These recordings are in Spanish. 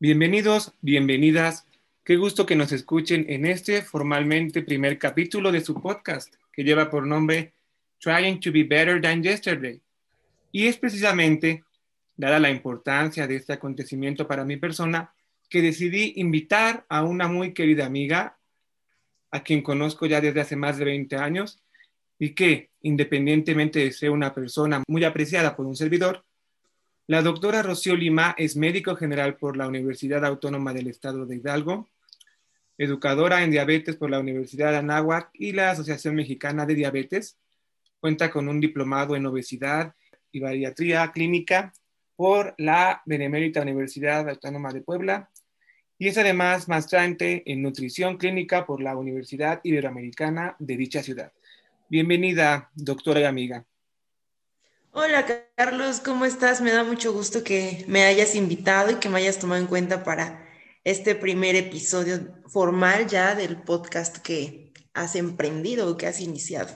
Bienvenidos, bienvenidas. Qué gusto que nos escuchen en este formalmente primer capítulo de su podcast que lleva por nombre Trying to be Better Than Yesterday. Y es precisamente, dada la importancia de este acontecimiento para mi persona, que decidí invitar a una muy querida amiga, a quien conozco ya desde hace más de 20 años, y que, independientemente de ser una persona muy apreciada por un servidor, la doctora Rocío Lima es médico general por la Universidad Autónoma del Estado de Hidalgo, educadora en diabetes por la Universidad de Anáhuac y la Asociación Mexicana de Diabetes. Cuenta con un diplomado en obesidad y bariatría clínica por la Benemérita Universidad Autónoma de Puebla y es además maestrante en nutrición clínica por la Universidad Iberoamericana de dicha ciudad. Bienvenida, doctora y amiga. Hola Carlos, ¿cómo estás? Me da mucho gusto que me hayas invitado y que me hayas tomado en cuenta para este primer episodio formal ya del podcast que has emprendido o que has iniciado.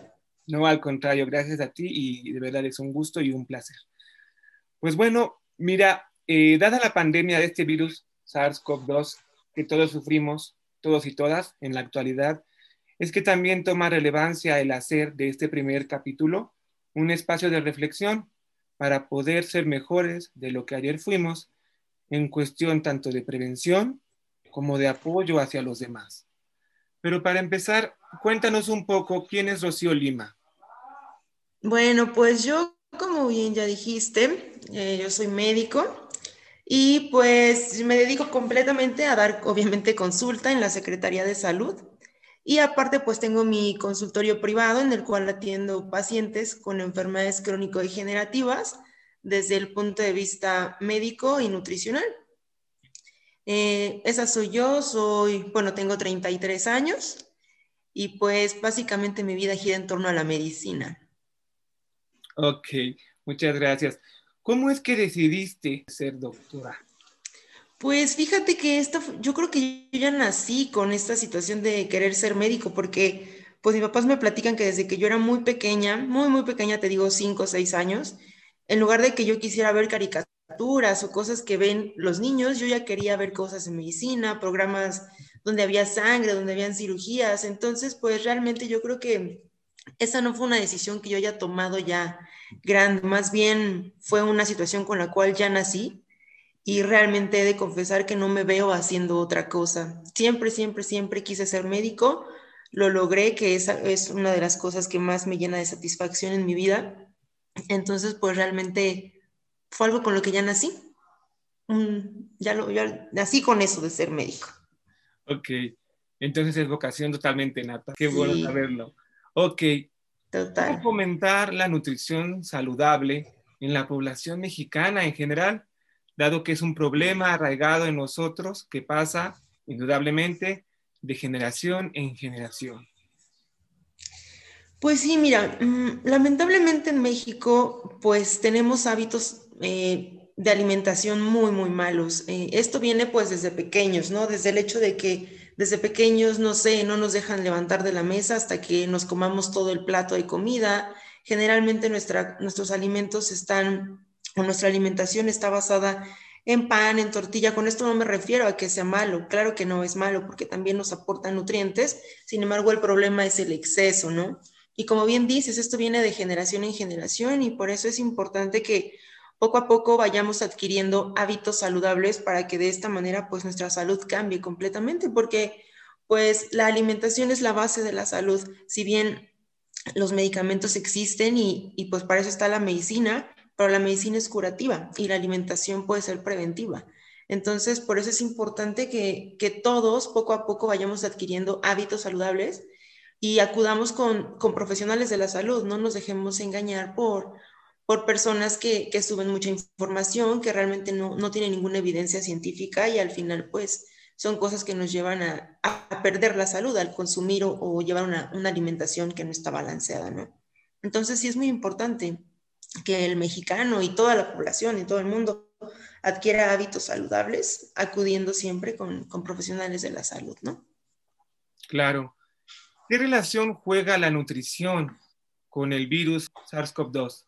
No, al contrario, gracias a ti y de verdad es un gusto y un placer. Pues bueno, mira, eh, dada la pandemia de este virus SARS-CoV-2 que todos sufrimos, todos y todas en la actualidad, es que también toma relevancia el hacer de este primer capítulo un espacio de reflexión para poder ser mejores de lo que ayer fuimos en cuestión tanto de prevención como de apoyo hacia los demás. Pero para empezar, cuéntanos un poco quién es Rocío Lima. Bueno, pues yo, como bien ya dijiste, eh, yo soy médico y pues me dedico completamente a dar, obviamente, consulta en la Secretaría de Salud y aparte, pues tengo mi consultorio privado en el cual atiendo pacientes con enfermedades crónico-degenerativas desde el punto de vista médico y nutricional. Eh, esa soy yo, soy, bueno, tengo 33 años y pues básicamente mi vida gira en torno a la medicina. Ok, muchas gracias. ¿Cómo es que decidiste ser doctora? Pues fíjate que esto, yo creo que yo ya nací con esta situación de querer ser médico, porque pues mis papás me platican que desde que yo era muy pequeña, muy, muy pequeña, te digo cinco o seis años, en lugar de que yo quisiera ver caricaturas o cosas que ven los niños, yo ya quería ver cosas en medicina, programas donde había sangre, donde habían cirugías. Entonces, pues realmente yo creo que esa no fue una decisión que yo haya tomado ya grande, más bien fue una situación con la cual ya nací y realmente he de confesar que no me veo haciendo otra cosa. Siempre, siempre, siempre quise ser médico, lo logré, que esa es una de las cosas que más me llena de satisfacción en mi vida. Entonces, pues realmente fue algo con lo que ya nací. ya, lo, ya nací con eso de ser médico. Ok, entonces es vocación totalmente nata. Qué bueno saberlo. Ok. Total. ¿Cómo fomentar la nutrición saludable en la población mexicana en general? Dado que es un problema arraigado en nosotros que pasa indudablemente de generación en generación. Pues sí, mira, mm, lamentablemente en México pues tenemos hábitos eh, de alimentación muy, muy malos. Eh, esto viene pues desde pequeños, ¿no? Desde el hecho de que desde pequeños, no sé, no nos dejan levantar de la mesa hasta que nos comamos todo el plato de comida. Generalmente nuestra, nuestros alimentos están nuestra alimentación está basada en pan, en tortilla. Con esto no me refiero a que sea malo, claro que no es malo porque también nos aporta nutrientes, sin embargo el problema es el exceso, ¿no? Y como bien dices, esto viene de generación en generación y por eso es importante que poco a poco vayamos adquiriendo hábitos saludables para que de esta manera pues nuestra salud cambie completamente porque pues la alimentación es la base de la salud, si bien los medicamentos existen y, y pues para eso está la medicina, pero la medicina es curativa y la alimentación puede ser preventiva. Entonces, por eso es importante que, todos poco a poco vayamos adquiriendo hábitos saludables y acudamos con, profesionales de la salud, no nos dejemos engañar por, por personas que, suben mucha información, que realmente no, no tienen ninguna evidencia científica y al final pues son cosas que nos llevan a, perder la salud al consumir o, llevar una, una, alimentación que no está balanceada, ¿no? Entonces sí es muy importante que el mexicano y toda la población y todo el mundo adquiera hábitos saludables, acudiendo siempre con, profesionales de la salud, ¿no? Claro. ¿Qué relación juega la nutrición con el virus SARS-CoV-2?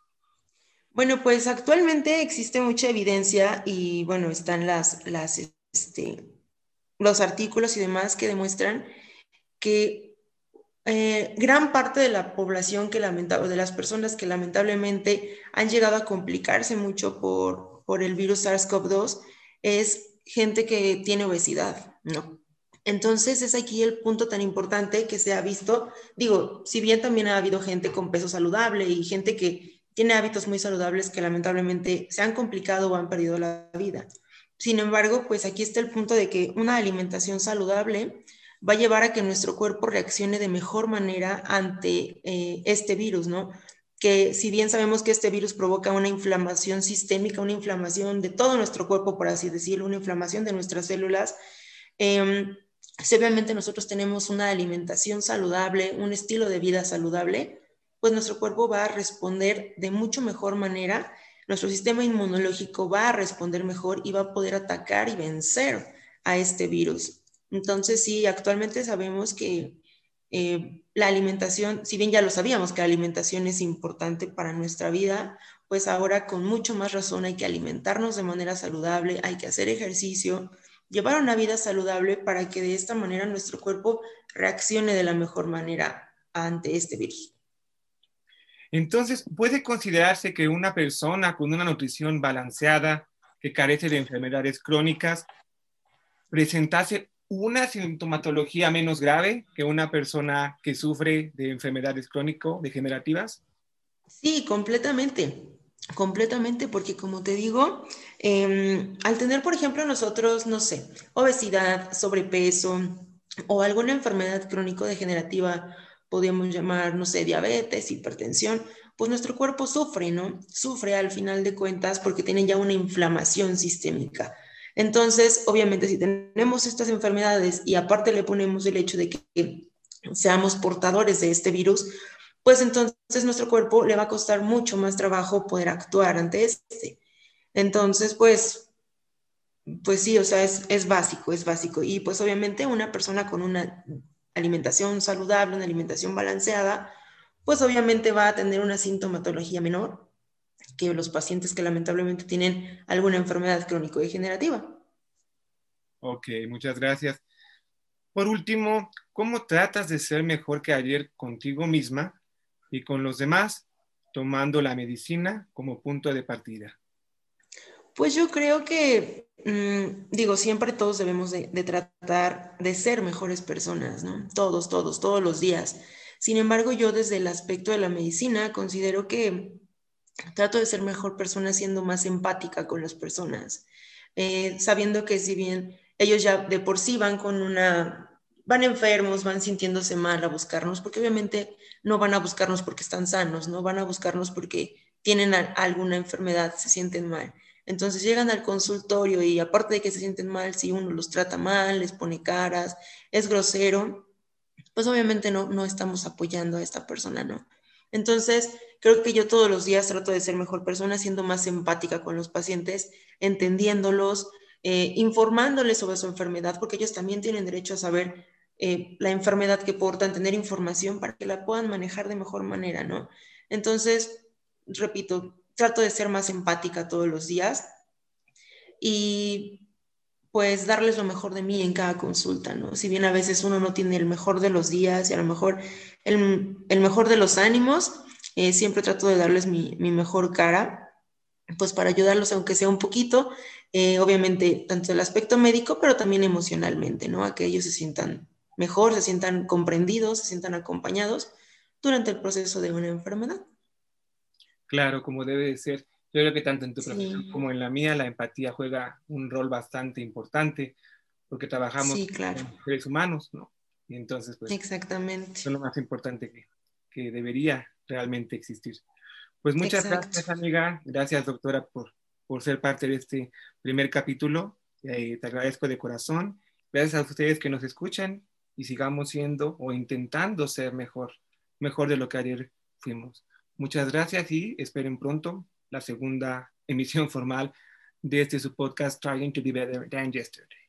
Bueno, pues actualmente existe mucha evidencia y bueno, están las, las este, los artículos y demás que demuestran que eh, gran parte de la población que lamentable, de las personas que lamentablemente han llegado a complicarse mucho por, por el virus SARS-CoV-2 es gente que tiene obesidad, ¿no? Entonces es aquí el punto tan importante que se ha visto. Digo, si bien también ha habido gente con peso saludable y gente que tiene hábitos muy saludables que lamentablemente se han complicado o han perdido la vida. Sin embargo, pues aquí está el punto de que una alimentación saludable va a llevar a que nuestro cuerpo reaccione de mejor manera ante eh, este virus, ¿no? Que si bien sabemos que este virus provoca una inflamación sistémica, una inflamación de todo nuestro cuerpo, por así decirlo, una inflamación de nuestras células, em, si obviamente nosotros tenemos una alimentación saludable, un estilo de vida saludable, pues nuestro cuerpo va a responder de mucho mejor manera nuestro sistema inmunológico va a responder mejor y va a poder atacar y vencer a este virus. Entonces, sí, actualmente sabemos que eh, la alimentación, si bien ya lo sabíamos que la alimentación es importante para nuestra vida, pues ahora con mucho más razón hay que alimentarnos de manera saludable, hay que hacer ejercicio, llevar una vida saludable para que de esta manera nuestro cuerpo reaccione de la mejor manera ante este virus. Entonces, ¿puede considerarse que una persona con una nutrición balanceada, que carece de enfermedades crónicas, presentase una sintomatología menos grave que una persona que sufre de enfermedades crónico-degenerativas? Sí, completamente, completamente, porque como te digo, em, al tener, por ejemplo, nosotros, no sé, obesidad, sobrepeso o alguna enfermedad crónico-degenerativa podríamos llamar, no sé, diabetes, hipertensión, pues nuestro cuerpo sufre, ¿no? Sufre al final de cuentas porque tiene ya una inflamación sistémica. Entonces, obviamente, si tenemos estas enfermedades y aparte le ponemos el hecho de que seamos portadores de este virus, pues entonces nuestro cuerpo le va a costar mucho más trabajo poder actuar ante este. Entonces, pues, pues sí, o sea, es, es básico, es básico. Y pues obviamente una persona con una alimentación saludable, una alimentación balanceada, pues obviamente va a tener una sintomatología menor que los pacientes que lamentablemente tienen alguna enfermedad crónico-degenerativa. Ok, muchas gracias. Por último, ¿cómo tratas de ser mejor que ayer contigo misma y con los demás, tomando la medicina como punto de partida? Pues yo creo que, mm, digo, siempre todos debemos de, tratar de ser mejores personas, ¿no? Todos, todos, todos los días. Sin embargo, yo desde el aspecto de la medicina considero que trato de ser mejor persona siendo más empática con las personas, eh, sabiendo que si bien ellos ya de por sí van con una, van enfermos, van sintiéndose mal a buscarnos, porque obviamente no van a buscarnos porque están sanos, no van a buscarnos porque tienen alguna enfermedad, se sienten mal. Entonces llegan al consultorio y aparte de que se sienten mal, si uno los trata mal, les pone caras, es grosero, pues obviamente no, no estamos apoyando a esta persona, ¿no? Entonces, creo que yo todos los días trato de ser mejor persona, siendo más empática con los pacientes, entendiéndolos, eh, informándoles sobre su enfermedad, porque ellos también tienen derecho a saber eh, la enfermedad que portan, tener información para que la puedan manejar de mejor manera, ¿no? Entonces, repito, trato de ser más empática todos los días y pues darles lo mejor de mí en cada consulta, ¿no? Si bien a veces uno no tiene el mejor de los días y a lo mejor el, mejor de los ánimos, eh, siempre trato de darles mi, mejor cara, pues para ayudarlos aunque sea un poquito, eh, obviamente tanto el aspecto médico, pero también emocionalmente, ¿no? A que ellos se sientan mejor, se sientan comprendidos, se sientan acompañados durante el proceso de una enfermedad. Claro, como debe de ser. Yo creo que tanto en tu profesión como en la mía, la empatía juega un rol bastante importante porque trabajamos con seres humanos, ¿no? Y entonces, pues, Exactamente. es lo más importante que, que debería realmente existir. Pues muchas gracias, amiga. Gracias, doctora, por, por ser parte de este primer capítulo. Eh, te agradezco de corazón. Gracias a ustedes que nos escuchan y sigamos siendo o intentando ser mejor, mejor de lo que ayer fuimos. Muchas gracias y esperen pronto la segunda emisión formal de este su podcast Trying to be Better Than Yesterday.